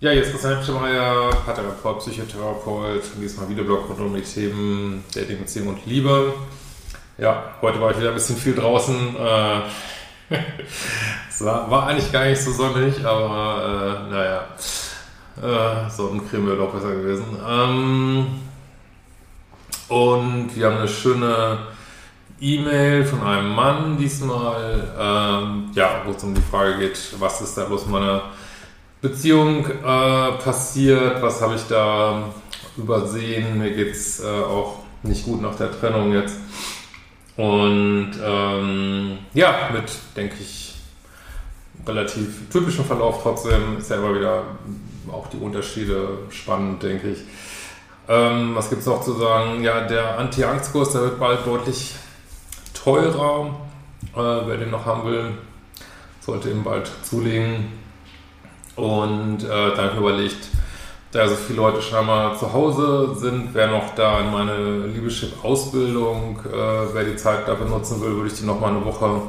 Ja, jetzt ist Christian Hemschemeyer, Paartherapeut, Psychotherapeut, diesmal Videoblog rund um die Themen Dating, Beziehung und Liebe. Ja, heute war ich wieder ein bisschen viel draußen. Äh, es war, war, eigentlich gar nicht so sonnig, aber äh, naja, äh, Sonnencreme wäre doch besser gewesen. Ähm, und wir haben eine schöne E-Mail von einem Mann diesmal, ähm, ja, wo es um die Frage geht, was ist da bloß meine Beziehung äh, passiert, was habe ich da übersehen, mir geht es äh, auch nicht gut nach der Trennung jetzt. Und ähm, ja, mit, denke ich, relativ typischem Verlauf trotzdem ist ja immer wieder auch die Unterschiede spannend, denke ich. Ähm, was gibt es noch zu sagen? Ja, der Anti-Angst-Kurs, der wird bald deutlich teurer. Äh, wer den noch haben will, sollte ihn bald zulegen. Und äh, dann überlegt, da so viele Leute scheinbar zu Hause sind, wer noch da in meine Liebeschip-Ausbildung, äh, wer die Zeit da benutzen will, würde ich die noch mal eine Woche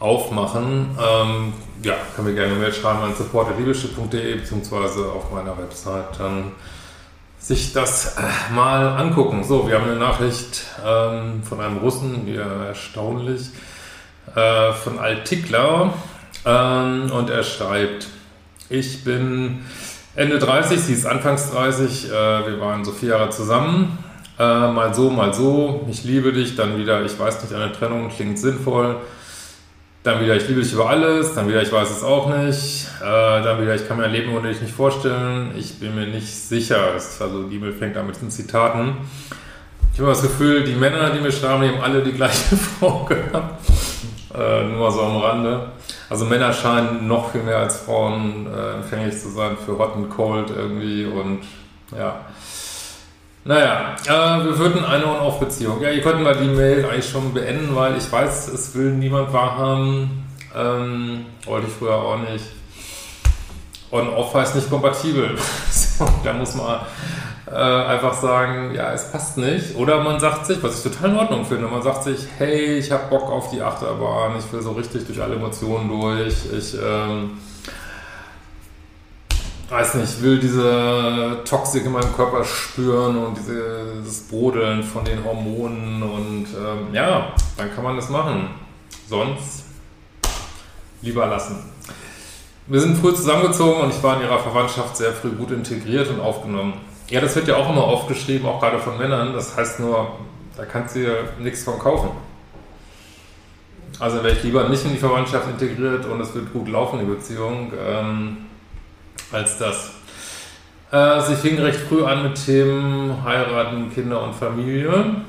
aufmachen. Ähm, ja, kann mir gerne eine Mail schreiben an support.liebeschip.de beziehungsweise auf meiner Website dann sich das äh, mal angucken. So, wir haben eine Nachricht ähm, von einem Russen, wie erstaunlich, äh, von Altikler ähm, und er schreibt, ich bin Ende 30, sie ist Anfangs 30. Äh, wir waren so vier Jahre zusammen. Äh, mal so, mal so. Ich liebe dich. Dann wieder, ich weiß nicht, eine Trennung klingt sinnvoll. Dann wieder, ich liebe dich über alles. Dann wieder, ich weiß es auch nicht. Äh, dann wieder, ich kann mir ein Leben ohne dich nicht vorstellen. Ich bin mir nicht sicher. also die E-Mail fängt an mit den Zitaten. Ich habe das Gefühl, die Männer, die mir schreiben, die haben alle die gleiche Frau gehabt. Äh, nur mal so am Rande. Also Männer scheinen noch viel mehr als Frauen äh, empfänglich zu sein für Hot and Cold irgendwie und ja. Naja, äh, wir würden eine On-Off-Beziehung. Ja, ihr könnt mal die Mail eigentlich schon beenden, weil ich weiß, es will niemand wahrhaben. Ähm, wollte ich früher auch nicht. On-Off heißt nicht kompatibel. so, da muss man äh, einfach sagen, ja, es passt nicht. Oder man sagt sich, was ich total in Ordnung finde, man sagt sich, hey, ich habe Bock auf die Achterbahn, ich will so richtig durch alle Emotionen durch, ich ähm, weiß nicht, will diese Toxik in meinem Körper spüren und dieses Brodeln von den Hormonen und ähm, ja, dann kann man das machen. Sonst lieber lassen. Wir sind früh zusammengezogen und ich war in ihrer Verwandtschaft sehr früh gut integriert und aufgenommen. Ja, das wird ja auch immer aufgeschrieben, auch gerade von Männern. Das heißt nur, da kannst du ja nichts von kaufen. Also wäre ich lieber nicht in die Verwandtschaft integriert und es wird gut laufen, die Beziehung, ähm, als das. Äh, sie fing recht früh an mit Themen Heiraten, Kinder und Familie.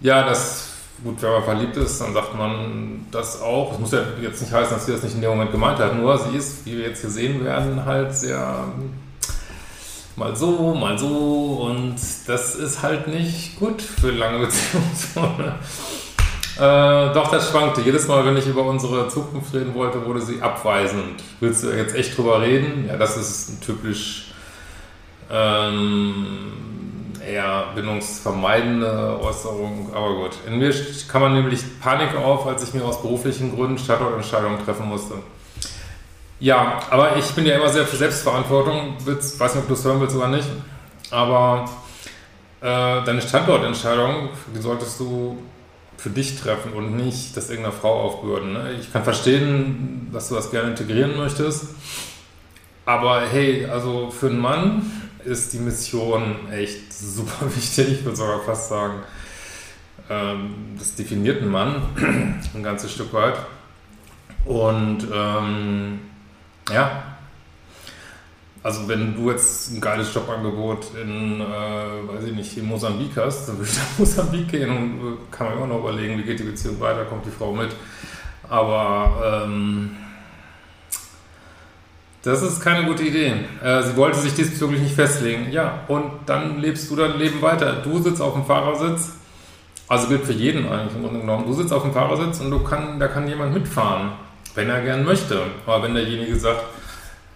Ja, das, gut, wenn man verliebt ist, dann sagt man das auch. Das muss ja jetzt nicht heißen, dass sie das nicht in dem Moment gemeint hat, nur sie ist, wie wir jetzt hier sehen werden, halt sehr mal so, mal so und das ist halt nicht gut für lange Beziehungen. äh, doch, das schwankte. Jedes Mal, wenn ich über unsere Zukunft reden wollte, wurde sie abweisend. Willst du jetzt echt drüber reden? Ja, das ist typisch ähm, eher bindungsvermeidende Äußerung, aber gut. In mir kam man nämlich Panik auf, als ich mir aus beruflichen Gründen Standortentscheidungen treffen musste. Ja, aber ich bin ja immer sehr für Selbstverantwortung. Ich weiß nicht, ob du es hören willst oder nicht. Aber äh, deine Standortentscheidung, die solltest du für dich treffen und nicht das irgendeiner Frau aufbürden. Ne? Ich kann verstehen, dass du das gerne integrieren möchtest. Aber hey, also für einen Mann ist die Mission echt super wichtig. Ich würde sogar fast sagen, ähm, das definiert einen Mann ein ganzes Stück weit. Und ähm, ja. Also wenn du jetzt ein geiles Jobangebot in, äh, weiß ich nicht, in Mosambik hast, dann würde ich nach Mosambik gehen und äh, kann man immer noch überlegen, wie geht die Beziehung weiter, kommt die Frau mit. Aber ähm, das ist keine gute Idee. Äh, sie wollte sich diesbezüglich nicht festlegen. Ja, und dann lebst du dein Leben weiter. Du sitzt auf dem Fahrersitz, also gilt für jeden eigentlich im Grunde genommen. Du sitzt auf dem Fahrersitz und du kann, da kann jemand mitfahren. Wenn er gern möchte. Aber wenn derjenige sagt,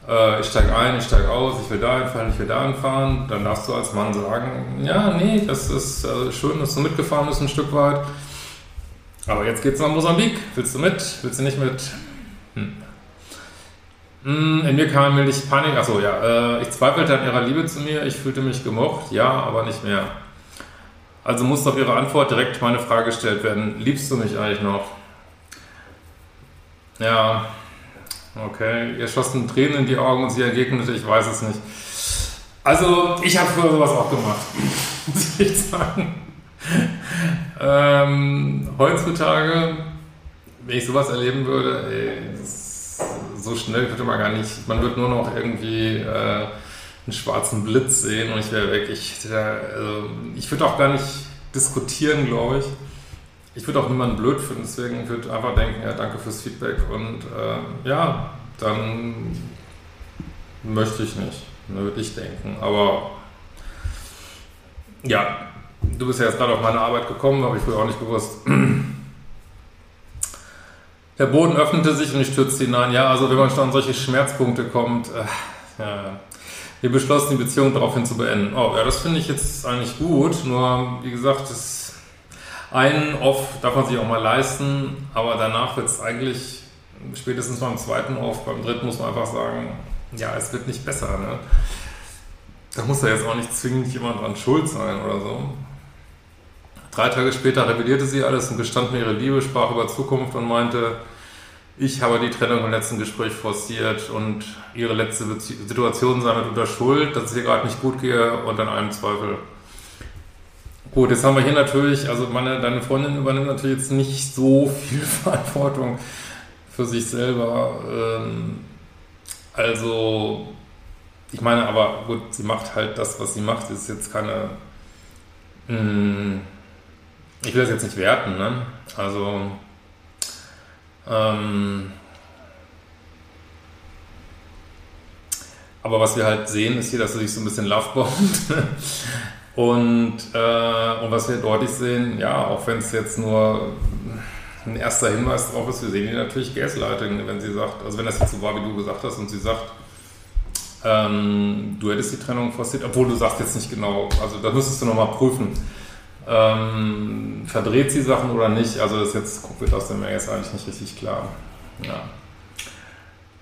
äh, ich steige ein, ich steige aus, ich will da hinfahren, ich will da hinfahren, dann darfst du als Mann sagen, ja, nee, das ist äh, schön, dass du mitgefahren bist ein Stück weit. Aber jetzt geht's nach Mosambik. Willst du mit? Willst du nicht mit? Hm. Mm, in mir kam nämlich Panik. Achso, ja. Äh, ich zweifelte an ihrer Liebe zu mir. Ich fühlte mich gemocht. Ja, aber nicht mehr. Also musste auf ihre Antwort direkt meine Frage gestellt werden. Liebst du mich eigentlich noch? Ja. Okay. Ihr schossen Tränen in die Augen und sie entgegnete, ich weiß es nicht. Also, ich habe früher sowas auch gemacht. Muss ich sagen. ähm, heutzutage, wenn ich sowas erleben würde, ey, so schnell würde man gar nicht, man wird nur noch irgendwie äh, einen schwarzen Blitz sehen und ich wäre weg. Ich, also, ich würde auch gar nicht diskutieren, glaube ich. Ich würde auch niemanden blöd finden, deswegen würde ich einfach denken, ja, danke fürs Feedback und äh, ja, dann möchte ich nicht, würde ich denken. Aber ja, du bist ja jetzt gerade auf meine Arbeit gekommen, habe ich früher auch nicht gewusst. Der Boden öffnete sich und ich stürzte hinein. Ja, also wenn man schon an solche Schmerzpunkte kommt, äh, ja. wir beschlossen, die Beziehung daraufhin zu beenden. Oh, ja, das finde ich jetzt eigentlich gut. Nur, wie gesagt, das einen Off darf man sich auch mal leisten, aber danach wird es eigentlich spätestens beim zweiten Off, beim dritten muss man einfach sagen, ja, es wird nicht besser. Ne? Da muss ja jetzt auch nicht zwingend jemand dran schuld sein oder so. Drei Tage später revidierte sie alles und gestand mir ihre Liebe, sprach über Zukunft und meinte, ich habe die Trennung im letzten Gespräch forciert und ihre letzte Situation sei mit unter Schuld, dass es ihr gerade nicht gut gehe und an allem Zweifel. Gut, jetzt haben wir hier natürlich, also meine, deine Freundin übernimmt natürlich jetzt nicht so viel Verantwortung für sich selber. Ähm, also, ich meine, aber gut, sie macht halt das, was sie macht, ist jetzt keine. Mh, hm, ich will das jetzt nicht werten, ne? Also, ähm, aber was wir halt sehen, ist hier, dass er sich so ein bisschen lovebombt. und, äh, und was wir deutlich sehen, ja, auch wenn es jetzt nur ein erster Hinweis darauf ist, wir sehen hier natürlich Gaslighting, wenn sie sagt, also wenn das jetzt so war, wie du gesagt hast, und sie sagt, ähm, du hättest die Trennung forciert, obwohl du sagst jetzt nicht genau, also da müsstest du nochmal prüfen ähm, verdreht sie Sachen oder nicht? Also das jetzt wird aus Mail jetzt eigentlich nicht richtig klar. Ja.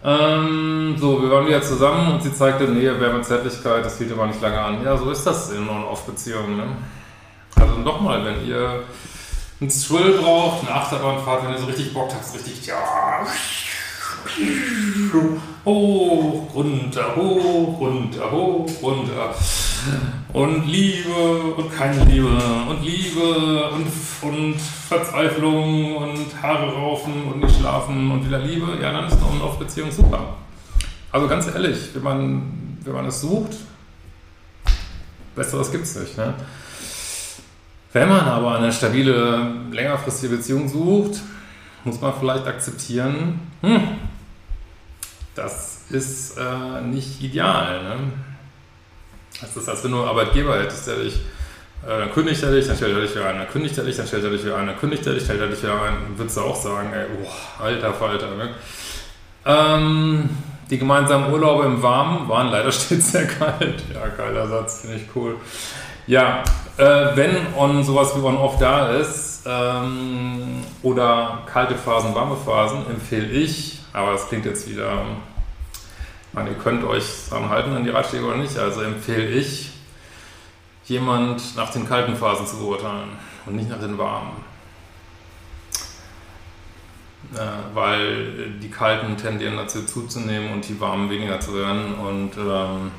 Ähm, so, wir waren wieder zusammen und sie zeigte Nähe, Wärme, Zärtlichkeit. Das hielt aber nicht lange an. Ja, so ist das in On-Off-Beziehungen. Ne? Also nochmal, wenn ihr einen Thrill braucht, eine Achterbahnfahrt, wenn ihr so richtig Bock habt, richtig, ja, hoch, runter, hoch, runter, hoch, runter und Liebe und keine Liebe und Liebe und, und Verzweiflung und Haare raufen und nicht schlafen und wieder Liebe, ja, dann ist eine On-Off-Beziehung super. Also ganz ehrlich, wenn man, wenn man es sucht, Besseres gibt es nicht. Ne? Wenn man aber eine stabile, längerfristige Beziehung sucht, muss man vielleicht akzeptieren, hm, das ist äh, nicht ideal. Ne? Das ist, als wenn du einen Arbeitgeber hättest, der dich, äh, dann kündigt er dich, dann stellt er dich wieder ein, dann kündigt er dich, dann stellt er dich wieder ein, dann kündigt er dich, stellt er dich wieder ein, dann würdest du auch sagen, ey, oh, alter Falter. Ne? Ähm, die gemeinsamen Urlaube im Warmen waren leider stets sehr kalt. Ja, geiler Satz, finde ich cool. Ja, äh, wenn on sowas wie On-Off da ist, ähm, oder kalte Phasen, warme Phasen, empfehle ich, aber das klingt jetzt wieder meine, ihr könnt euch dran halten an die Ratschläge oder nicht. Also empfehle ich, jemand nach den kalten Phasen zu beurteilen und nicht nach den warmen. Äh, weil die kalten tendieren dazu zuzunehmen und die warmen weniger zu werden. Und ähm,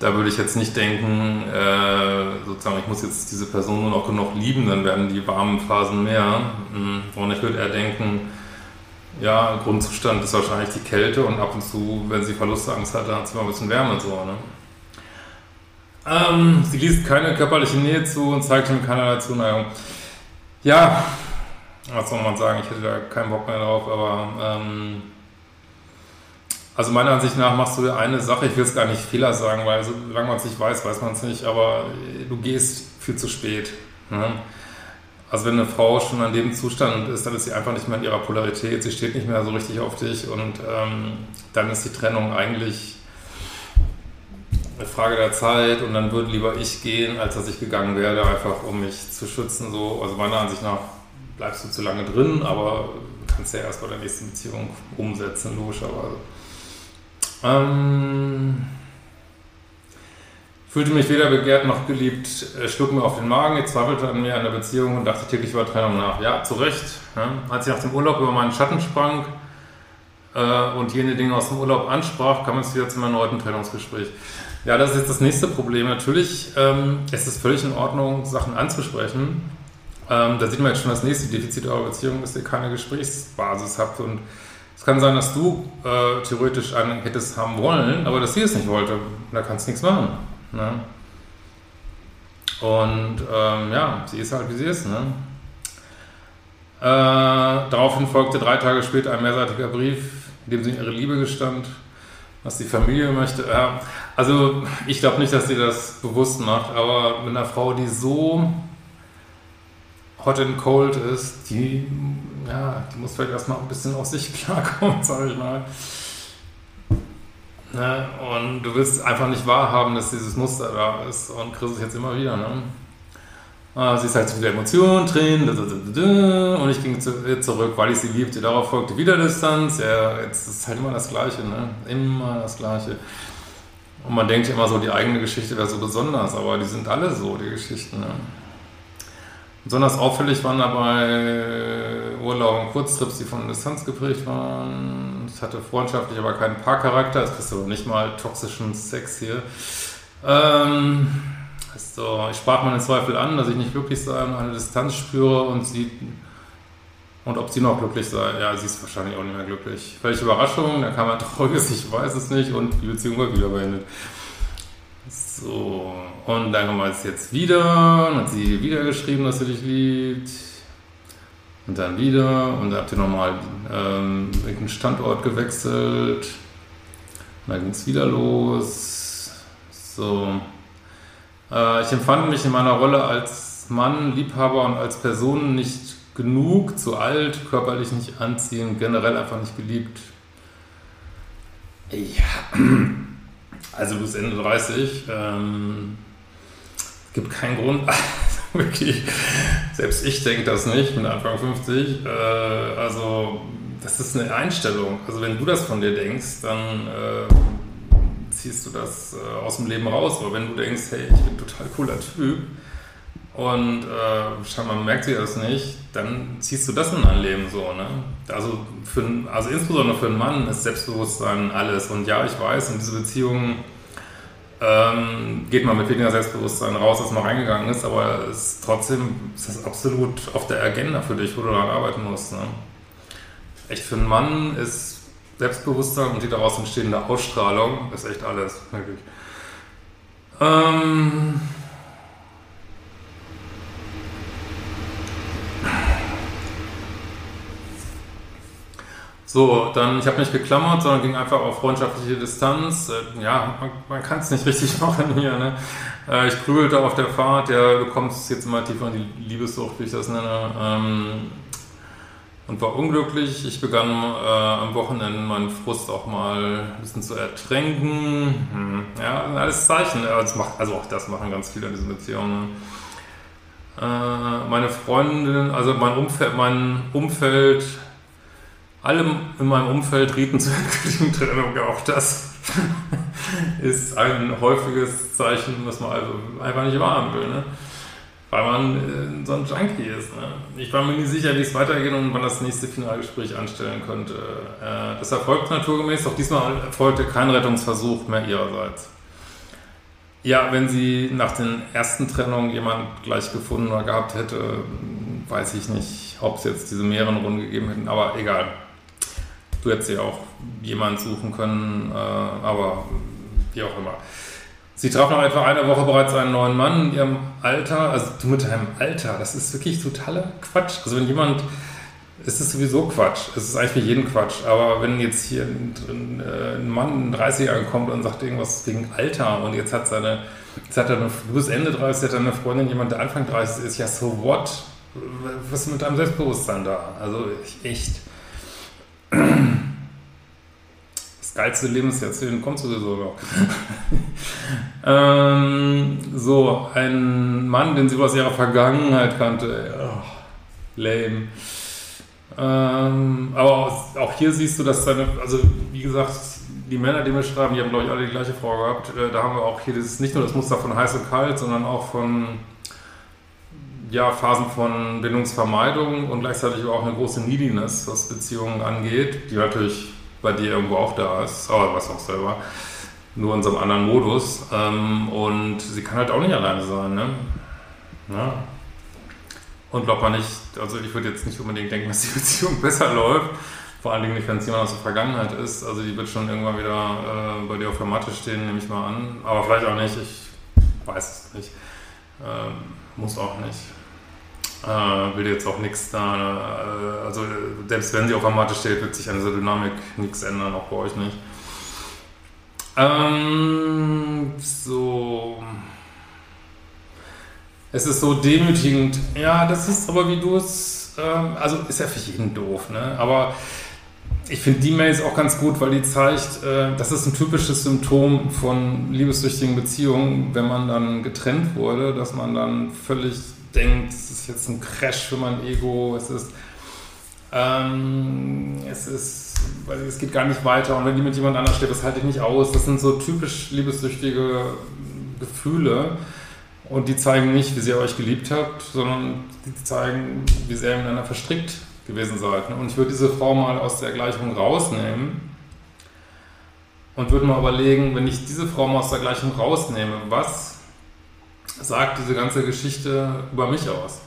da würde ich jetzt nicht denken, äh, sozusagen, ich muss jetzt diese Person nur noch genug lieben, dann werden die warmen Phasen mehr. Und ich würde eher denken, ja, Grundzustand ist wahrscheinlich die Kälte und ab und zu, wenn sie Verlustangst hat, dann hat sie mal ein bisschen Wärme so. Ne? Ähm, sie liest keine körperliche Nähe zu und zeigt ihm keinerlei Zuneigung. Ja, was soll man sagen, ich hätte da keinen Bock mehr drauf, aber ähm, also meiner Ansicht nach machst du eine Sache, ich will es gar nicht Fehler sagen, weil solange man es nicht weiß, weiß man es nicht, aber du gehst viel zu spät. Ne? Also wenn eine Frau schon an dem Zustand ist, dann ist sie einfach nicht mehr in ihrer Polarität, sie steht nicht mehr so richtig auf dich und ähm, dann ist die Trennung eigentlich eine Frage der Zeit und dann würde lieber ich gehen, als dass ich gegangen werde, einfach um mich zu schützen. So. Also meiner Ansicht nach bleibst du zu lange drin, aber kannst ja erst bei der nächsten Beziehung umsetzen, logischerweise. Ähm, fühlte mich weder begehrt noch geliebt, schlug mir auf den Magen, ich zweifelte an mir, an der Beziehung und dachte täglich über Trennung nach. Ja, zu Recht. Ja. Als ich nach dem Urlaub über meinen Schatten sprang äh, und jene Dinge aus dem Urlaub ansprach, kam es wieder zu meinem erneuten Trennungsgespräch. Ja, das ist jetzt das nächste Problem. Natürlich ähm, ist es völlig in Ordnung, Sachen anzusprechen. Ähm, da sieht man jetzt schon das nächste Defizit eurer Beziehung, dass ihr keine Gesprächsbasis habt. Und es kann sein, dass du äh, theoretisch einen hättest haben wollen, aber dass sie es nicht wollte. Da kannst du nichts machen. Ne? Und ähm, ja, sie ist halt, wie sie ist. Ne? Äh, daraufhin folgte drei Tage später ein mehrseitiger Brief, in dem sie ihre Liebe gestand was die Familie möchte. Ja, also ich glaube nicht, dass sie das bewusst macht, aber mit einer Frau, die so hot and cold ist, die, ja, die muss vielleicht erstmal ein bisschen auf sich klarkommen, sage ich mal. Ne? Und du willst einfach nicht wahrhaben, dass dieses Muster da ist und kriegst es jetzt immer wieder. Ne? Ah, sie ist halt zu viele Emotionen, Tränen, und ich ging zu, zurück, weil ich sie liebte. Darauf folgte wieder Distanz. Ja, jetzt ist halt immer das Gleiche, ne? Immer das Gleiche. Und man denkt immer so, die eigene Geschichte wäre so besonders, aber die sind alle so, die Geschichten. Ne? Besonders auffällig waren dabei Urlaub und Kurztrips, die von Distanz geprägt waren. Es hatte freundschaftlich, aber keinen Paarcharakter. Es kriegst du nicht mal toxischen Sex hier. Ähm, so, ich sprach meine Zweifel an, dass ich nicht glücklich sei und eine Distanz spüre und sie und ob sie noch glücklich sei. Ja, sie ist wahrscheinlich auch nicht mehr glücklich. Welche Überraschung, da kam ein trauriges, ich weiß es nicht und die Beziehung war wieder beendet. So, und dann haben wir es jetzt wieder, und hat sie wieder geschrieben, dass sie dich liebt. Und dann wieder, und da habt ihr nochmal ähm, irgendeinen Standort gewechselt. Und dann ging es wieder los. So. Äh, ich empfand mich in meiner Rolle als Mann, Liebhaber und als Person nicht genug, zu alt, körperlich nicht anziehend, generell einfach nicht geliebt. Ja, also du bist Ende 30. Ähm, gibt keinen Grund, wirklich, selbst ich denke das nicht mit Anfang 50. Äh, also das ist eine Einstellung. Also wenn du das von dir denkst, dann äh, ziehst du das äh, aus dem Leben raus. Aber wenn du denkst, hey, ich bin ein total cooler Typ und äh, scheinbar merkt sie das nicht, dann ziehst du das in dein Leben so. Ne? Also, für, also insbesondere für einen Mann ist Selbstbewusstsein alles. Und ja, ich weiß, in diese Beziehung ähm, geht man mit weniger Selbstbewusstsein raus, als man reingegangen ist, aber ist trotzdem ist das absolut auf der Agenda für dich, wo du daran arbeiten musst. Ne? Echt für einen Mann ist Selbstbewusstsein und die daraus entstehende Ausstrahlung ist echt alles, wirklich. Ähm So, dann, ich habe nicht geklammert, sondern ging einfach auf freundschaftliche Distanz. Äh, ja, man, man kann es nicht richtig machen hier. Ne? Äh, ich grübelte auf der Fahrt, ja, du kommst jetzt immer tiefer in die Liebessucht, wie ich das nenne. Ähm, und war unglücklich. Ich begann äh, am Wochenende meinen Frust auch mal ein bisschen zu ertränken. Hm. Ja, alles Zeichen. Also, macht, also auch das machen ganz viele in diesen Beziehungen. Äh, meine Freundin, also mein Umfeld, mein Umfeld, alle in meinem Umfeld rieten zur endgültigen Trennung. Auch das ist ein häufiges Zeichen, was man also einfach nicht wahren will. Ne? weil man äh, so ein Junkie ist. Ne? Ich war mir nie sicher, wie es weitergeht und wann das nächste Finalgespräch anstellen könnte. Äh, das erfolgt naturgemäß, doch diesmal erfolgte kein Rettungsversuch mehr ihrerseits. Ja, wenn sie nach den ersten Trennungen jemand gleich gefunden oder gehabt hätte, weiß ich nicht, ob es jetzt diese mehreren Runden gegeben hätten, aber egal. Du hättest ja auch jemand suchen können, äh, aber wie auch immer. Sie traf nach etwa einer Woche bereits einen neuen Mann in ihrem Alter. Also du mit deinem Alter, das ist wirklich totaler Quatsch. Also wenn jemand, es ist sowieso Quatsch. Es ist eigentlich für jeden Quatsch. Aber wenn jetzt hier ein, äh, ein Mann in 30 Jahren kommt und sagt irgendwas wegen Alter und jetzt hat seine, jetzt hat er eine, du bist Ende 30, hat eine Freundin, jemand, der Anfang 30 ist, ja so what? Was ist mit deinem Selbstbewusstsein da? Also echt geilste Lebensjahrzehnt kommt sowieso noch. ähm, so, ein Mann, den sie aus ihrer Vergangenheit kannte, oh, lame. Ähm, aber auch hier siehst du, dass deine, also wie gesagt, die Männer, die mir schreiben, die haben glaube ich alle die gleiche Frau gehabt. Äh, da haben wir auch hier dieses, nicht nur das Muster von heiß und kalt, sondern auch von ja, Phasen von Bindungsvermeidung und gleichzeitig auch eine große Neediness, was Beziehungen angeht, die natürlich bei dir irgendwo auch da ist, aber was auch selber, nur in so einem anderen Modus. Ähm, und sie kann halt auch nicht alleine sein, ne? Ja. Und glaubt man nicht, also ich würde jetzt nicht unbedingt denken, dass die Beziehung besser läuft, vor allen Dingen nicht, wenn es jemand aus der Vergangenheit ist. Also die wird schon irgendwann wieder äh, bei dir auf der Matte stehen, nehme ich mal an. Aber vielleicht auch nicht, ich weiß es nicht. Ähm, muss auch nicht. Äh, will jetzt auch nichts da, äh, also selbst wenn sie auf der Matte steht, wird sich an dieser Dynamik nichts ändern, auch bei euch nicht. Ähm, so. Es ist so demütigend. Ja, das ist aber wie du es, ähm, also ist ja für jeden doof, ne? Aber ich finde die Mails auch ganz gut, weil die zeigt, äh, das ist ein typisches Symptom von liebessüchtigen Beziehungen, wenn man dann getrennt wurde, dass man dann völlig denkt, es ist jetzt ein Crash für mein Ego, es ist, ähm, es ist, weil es geht gar nicht weiter und wenn die mit jemand anders steht, das halte ich nicht aus. Das sind so typisch liebessüchtige Gefühle und die zeigen nicht, wie sehr ihr euch geliebt habt, sondern die zeigen, wie sehr ihr miteinander verstrickt gewesen seid. Und ich würde diese Frau mal aus der Gleichung rausnehmen und würde mal überlegen, wenn ich diese Frau mal aus der Gleichung rausnehme, was sagt diese ganze Geschichte über mich aus?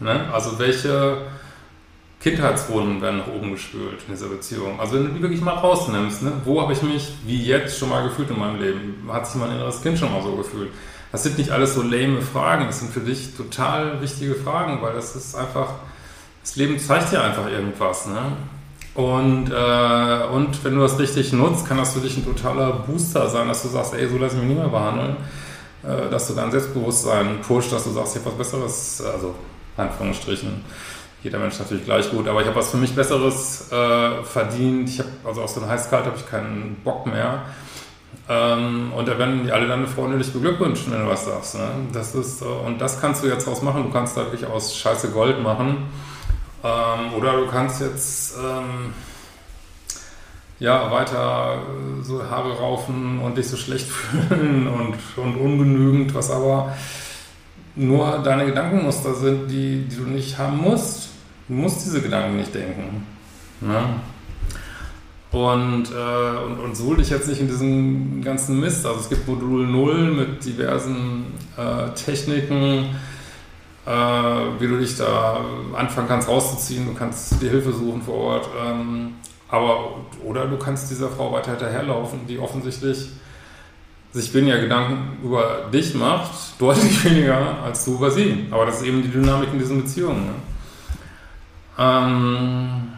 Ne? Also welche Kindheitswunden werden nach oben gespült in dieser Beziehung? Also wenn du die wirklich mal rausnimmst, ne? wo habe ich mich wie jetzt schon mal gefühlt in meinem Leben? Hat sich mein inneres Kind schon mal so gefühlt? Das sind nicht alles so lame Fragen, das sind für dich total wichtige Fragen, weil das ist einfach, das Leben zeigt dir einfach irgendwas. Ne? Und, äh, und wenn du das richtig nutzt, kann das für dich ein totaler Booster sein, dass du sagst, ey, so lass ich mich nicht mehr behandeln. Äh, dass du dein Selbstbewusstsein pusht, dass du sagst, ich habe was Besseres, also Anführungsstrichen. Jeder Mensch natürlich gleich gut, aber ich habe was für mich Besseres äh, verdient. Ich habe, also aus so einem Heißkalt habe ich keinen Bock mehr. Ähm, und da werden die alle deine Freunde dich beglückwünschen, wenn du was sagst. Ne? Das ist, äh, und das kannst du jetzt draus machen. Du kannst da wirklich aus Scheiße Gold machen ähm, oder du kannst jetzt ähm, ja, weiter äh, so Haare raufen und dich so schlecht fühlen und, und ungenügend, was aber nur deine Gedankenmuster sind, die, die du nicht haben musst. Du musst diese Gedanken nicht denken. Ne? Und, äh, und, und suhl dich jetzt nicht in diesem ganzen Mist. Also es gibt Modul 0 mit diversen äh, Techniken, äh, wie du dich da anfangen kannst rauszuziehen. Du kannst dir Hilfe suchen vor Ort. Ähm, aber, oder du kannst dieser Frau weiter hinterherlaufen, die offensichtlich sich weniger Gedanken über dich macht, deutlich weniger als du über sie. Aber das ist eben die Dynamik in diesen Beziehungen. Ne? Ähm,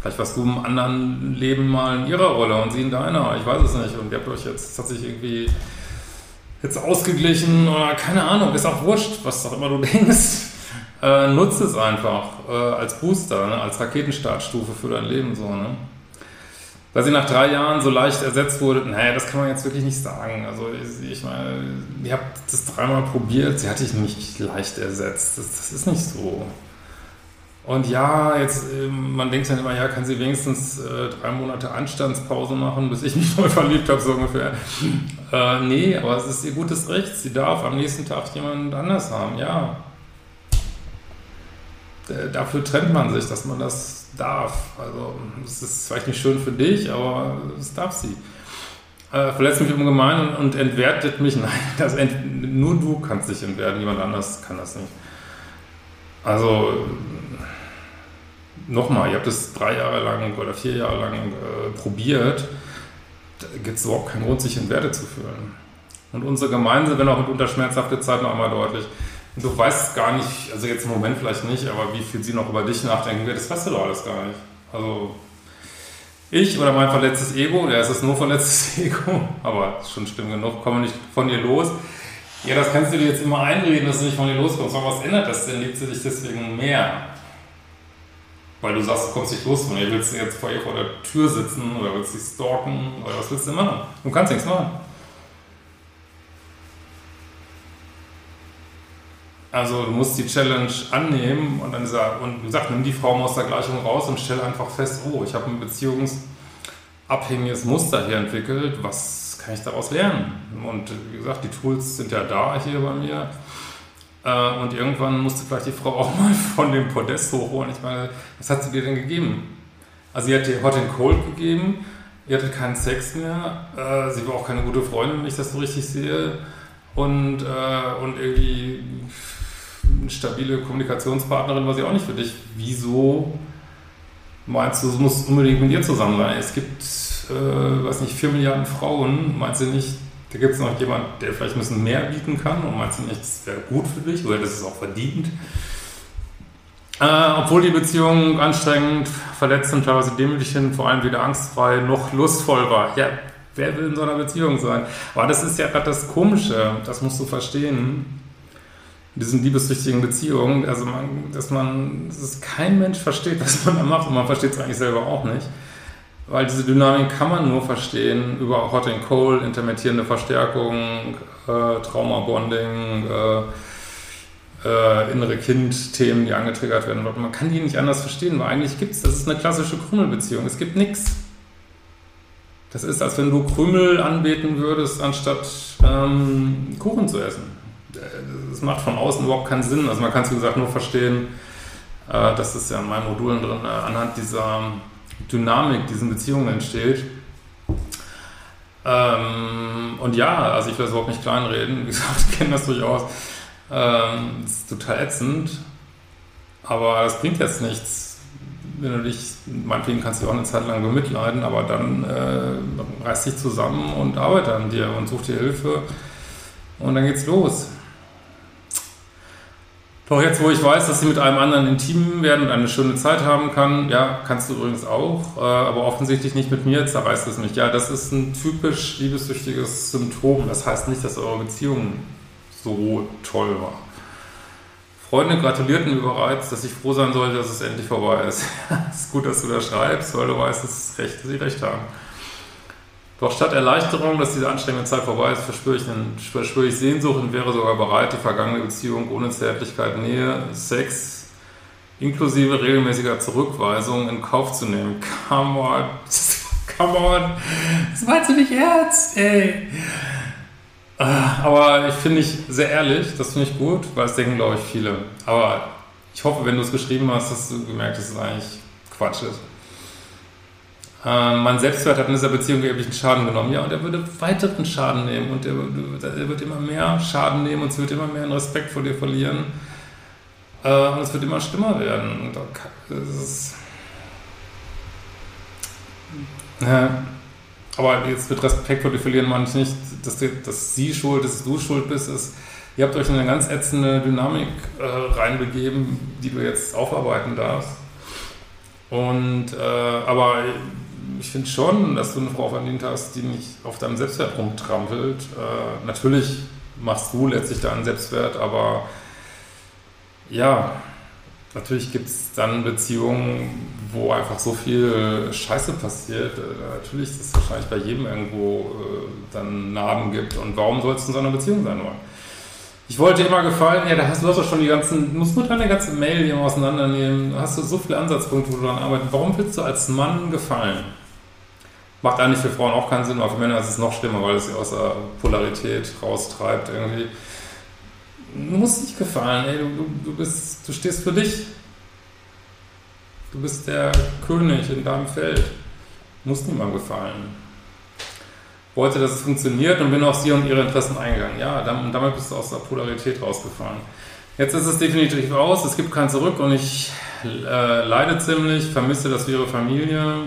vielleicht warst du im anderen Leben mal in ihrer Rolle und sie in deiner. Ich weiß es nicht. Und ihr habt euch jetzt tatsächlich irgendwie jetzt ausgeglichen oder keine Ahnung, ist auch wurscht, was auch immer du denkst. Äh, nutze es einfach äh, als Booster, ne? als Raketenstartstufe für dein Leben so. Ne? Dass sie nach drei Jahren so leicht ersetzt wurde, naja, das kann man jetzt wirklich nicht sagen. Also ich, ich meine, ihr habt das dreimal probiert, sie hat dich nicht leicht ersetzt. Das, das ist nicht so. Und ja, jetzt, ähm, man denkt dann immer, ja, kann sie wenigstens äh, drei Monate Anstandspause machen, bis ich mich neu verliebt habe, so ungefähr. Äh, nee, aber es ist ihr gutes Recht. Sie darf am nächsten Tag jemand anders haben, ja. D dafür trennt man sich, dass man das darf. Also, es ist vielleicht nicht schön für dich, aber es darf sie. Äh, verletzt mich ungemein und, und entwertet mich. Nein, das ent nur du kannst dich entwerten, jemand anders kann das nicht. Also, nochmal, ihr habt es drei Jahre lang oder vier Jahre lang äh, probiert, da gibt es überhaupt keinen Grund, sich in Werte zu fühlen. Und unsere Gemeinde, wenn auch mitunter schmerzhafte Zeit noch einmal deutlich. Du weißt gar nicht, also jetzt im Moment vielleicht nicht, aber wie viel sie noch über dich nachdenken wird, das weißt du doch alles gar nicht. Also ich oder mein verletztes Ego, ja, es ist nur verletztes Ego, aber schon schlimm genug, komme nicht von dir los. Ja, das kannst du dir jetzt immer einreden, dass du nicht von dir loskommst. Aber was ändert das denn? Liebt sie dich deswegen mehr? Weil du sagst, du kommst nicht los von ihr. Willst du jetzt vor ihr vor der Tür sitzen oder willst du sie stalken oder was willst du machen? Du kannst nichts machen. Also du musst die Challenge annehmen und dann dieser, und gesagt, nimm die Form aus der Gleichung raus und stell einfach fest, oh, ich habe ein beziehungsabhängiges Muster hier entwickelt, was kann ich daraus lernen? Und wie gesagt, die Tools sind ja da hier bei mir. Äh, und irgendwann musste vielleicht die Frau auch mal von dem Podest hochholen. Ich meine, was hat sie dir denn gegeben? Also sie hat dir Hot and Cold gegeben, ihr hattet keinen Sex mehr, äh, sie war auch keine gute Freundin, wenn ich das so richtig sehe. Und, äh, und irgendwie eine stabile Kommunikationspartnerin war sie auch nicht für dich. Wieso meinst du, es muss unbedingt mit ihr zusammen sein? Es gibt, äh, weiß nicht, vier Milliarden Frauen. Meinst du nicht, da gibt es noch jemanden, der vielleicht ein bisschen mehr bieten kann? Und meinst du nicht, das wäre gut für dich oder das ist auch verdient? Äh, obwohl die Beziehung anstrengend, verletzend, teilweise demütigend, vor allem wieder angstfrei, noch lustvoll war. Ja, wer will in so einer Beziehung sein? Aber das ist ja gerade das Komische, das musst du verstehen in diesen liebessüchtigen Beziehungen, also man, dass man, dass kein Mensch versteht, was man da macht und man versteht es eigentlich selber auch nicht. Weil diese Dynamik kann man nur verstehen über Hot and Cold, intermittierende Verstärkung, äh, Trauma-Bonding, äh, äh, innere Kind-Themen, die angetriggert werden. Man kann die nicht anders verstehen, weil eigentlich gibt es, das ist eine klassische Krümelbeziehung. Es gibt nichts. Das ist, als wenn du Krümel anbeten würdest, anstatt ähm, Kuchen zu essen es macht von außen überhaupt keinen Sinn. Also man kann es, wie gesagt, nur verstehen, äh, dass es ja in meinen Modulen drin äh, anhand dieser Dynamik, diesen Beziehungen entsteht. Ähm, und ja, also ich will das überhaupt nicht kleinreden. Wie gesagt, ich kenne das durchaus. Ähm, das ist total ätzend. Aber das bringt jetzt nichts. Wenn du dich, meinetwegen kannst du auch eine Zeit lang bemitleiden, aber dann äh, reiß dich zusammen und arbeite an dir und such dir Hilfe. Und dann geht's los. Doch jetzt, wo ich weiß, dass sie mit einem anderen intim werden und eine schöne Zeit haben kann, ja, kannst du übrigens auch, äh, aber offensichtlich nicht mit mir, zerreißt es mich. Ja, das ist ein typisch liebessüchtiges Symptom. Das heißt nicht, dass eure Beziehung so toll war. Freunde gratulierten mir bereits, dass ich froh sein sollte, dass es endlich vorbei ist. Es ist gut, dass du das schreibst, weil du weißt, dass, recht, dass sie recht haben. Doch statt Erleichterung, dass diese anstrengende Zeit vorbei ist, verspüre ich, einen, ich Sehnsucht und wäre sogar bereit, die vergangene Beziehung ohne Zärtlichkeit, Nähe, Sex, inklusive regelmäßiger Zurückweisung in Kauf zu nehmen. Come on. Come on. Das meinst du nicht ernst, ey. Ah, aber ich finde ich sehr ehrlich, das finde ich gut, weil es denken, glaube ich, viele. Aber ich hoffe, wenn du es geschrieben hast, dass du gemerkt, dass es eigentlich Quatsch ist. Ähm, mein Selbstwert hat in dieser Beziehung erheblichen Schaden genommen. Ja, und er würde weiteren Schaden nehmen und er, er, wird immer mehr Schaden nehmen und es wird immer mehr einen Respekt vor dir verlieren. Äh, und es wird immer schlimmer werden. Ist, ja. Aber jetzt mit Respekt vor dir verlieren meine ich nicht, dass, die, dass sie schuld ist, dass du schuld bist. Ist, ihr habt euch in eine ganz ätzende Dynamik äh, reinbegeben, die du jetzt aufarbeiten darfst. Und äh, aber ich finde schon, dass du eine Frau verdient hast, die nicht auf deinem Selbstwert rumtrampelt. Äh, natürlich machst du letztlich deinen Selbstwert, aber ja, natürlich gibt es dann Beziehungen, wo einfach so viel Scheiße passiert. Äh, natürlich ist es wahrscheinlich bei jedem irgendwo äh, dann Narben gibt. Und warum soll es in so einer Beziehung sein wollen? Ich wollte immer gefallen, ja, da hast du hast doch schon die ganzen, du musst nur deine ganze Mail hier auseinandernehmen, da hast du so viele Ansatzpunkte, wo du dran arbeitest. Warum willst du als Mann gefallen? Macht eigentlich für Frauen auch keinen Sinn, aber für Männer ist es noch schlimmer, weil es sie aus der Polarität raustreibt irgendwie. Du musst nicht gefallen, ey, du, du, bist, du stehst für dich. Du bist der König in deinem Feld. Du musst niemandem gefallen. Wollte, dass es funktioniert und bin auf sie und ihre Interessen eingegangen. Ja, damit bist du aus der Polarität rausgefallen. Jetzt ist es definitiv aus, es gibt kein Zurück und ich äh, leide ziemlich, vermisse das für ihre Familie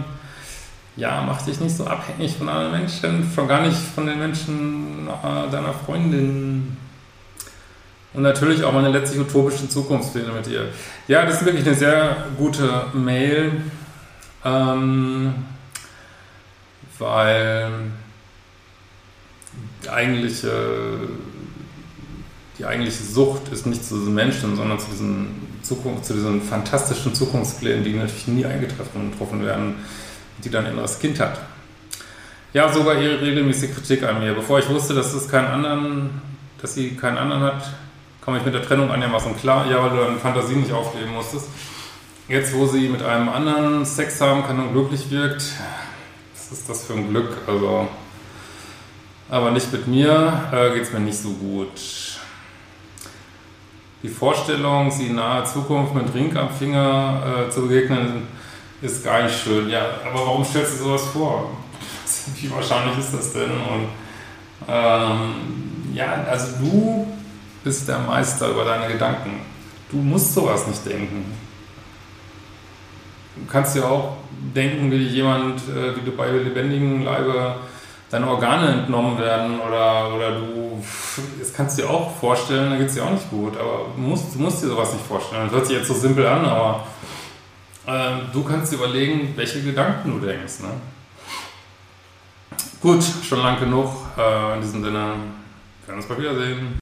ja, mach dich nicht so abhängig von anderen Menschen, schon gar nicht von den Menschen äh, deiner Freundin. Und natürlich auch meine letztlich utopischen Zukunftspläne mit ihr. Ja, das ist wirklich eine sehr gute Mail, ähm, weil die eigentliche, die eigentliche Sucht ist nicht zu diesen Menschen, sondern zu diesen, Zukunft, zu diesen fantastischen Zukunftsplänen, die natürlich nie eingetroffen und getroffen werden die dann inneres Kind hat. Ja, sogar ihre regelmäßige Kritik an mir. Bevor ich wusste, dass es keinen anderen, dass sie keinen anderen hat, komme ich mit der Trennung einigermaßen klar. Ja, weil du deine Fantasie nicht aufgeben musstest. Jetzt, wo sie mit einem anderen Sex haben kann und glücklich wirkt, was ist das für ein Glück? Also, aber nicht mit mir äh, geht es mir nicht so gut. Die Vorstellung, sie in naher Zukunft mit Ring am Finger äh, zu begegnen, ist gar nicht schön. Ja, aber warum stellst du sowas vor? Wie wahrscheinlich ist das denn? Und ähm, ja, also du bist der Meister über deine Gedanken. Du musst sowas nicht denken. Du kannst ja auch denken, wie jemand, äh, wie du bei lebendigen Leibe deine Organe entnommen werden oder, oder du, das kannst du dir auch vorstellen, da geht es dir auch nicht gut, aber du musst, du musst dir sowas nicht vorstellen. Das hört sich jetzt so simpel an, aber äh, du kannst dir überlegen, welche Gedanken du denkst. Ne? Gut, schon lang genug. Äh, in diesem Sinne, wir werden uns bald wiedersehen.